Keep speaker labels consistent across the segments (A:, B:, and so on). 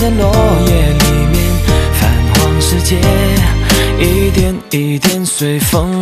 A: 在落叶里面，泛黄世界一点一点随风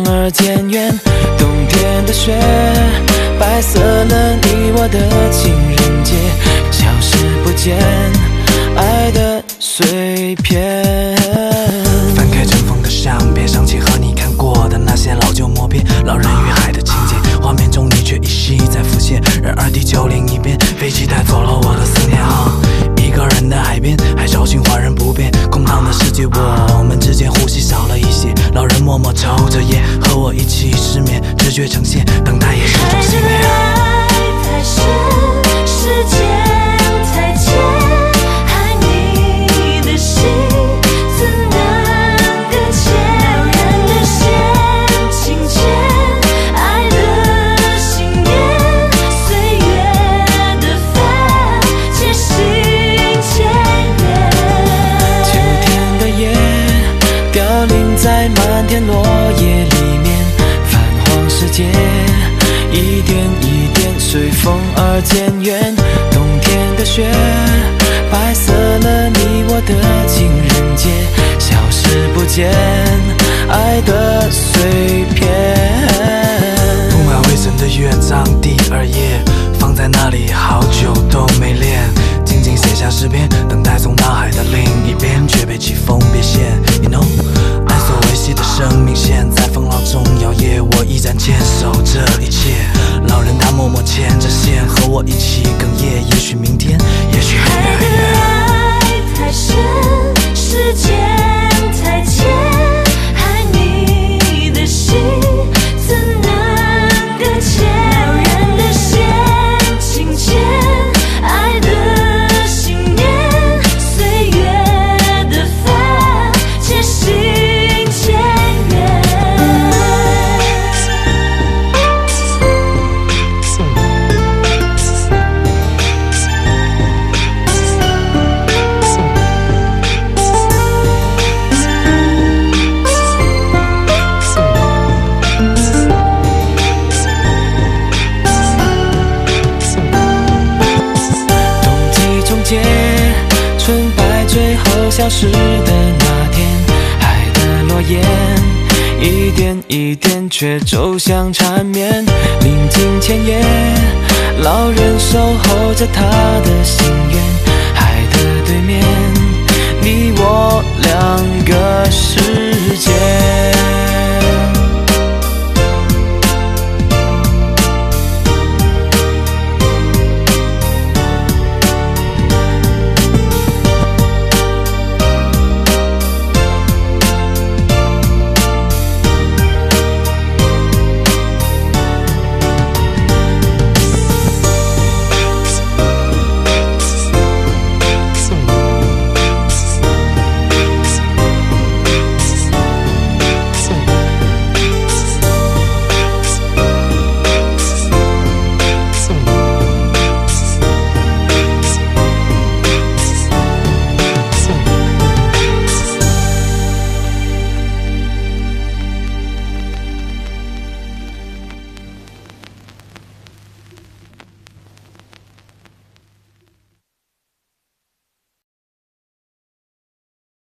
B: 默默抽着烟，和我一起失眠，直觉呈现，等待也是种幸免。
A: 随风而渐远。冬天的雪白色了你我的情人节，消失不见爱的碎片。
B: 铺满灰尘的乐章第二页，放在那里好久都没练，静静写下诗篇，等待从脑海的另一边，却被季风别现。
A: 失的那天，海的诺言一点一点却走向缠绵。临近前夜，老人守候着他的心愿。海的对面，你我两个世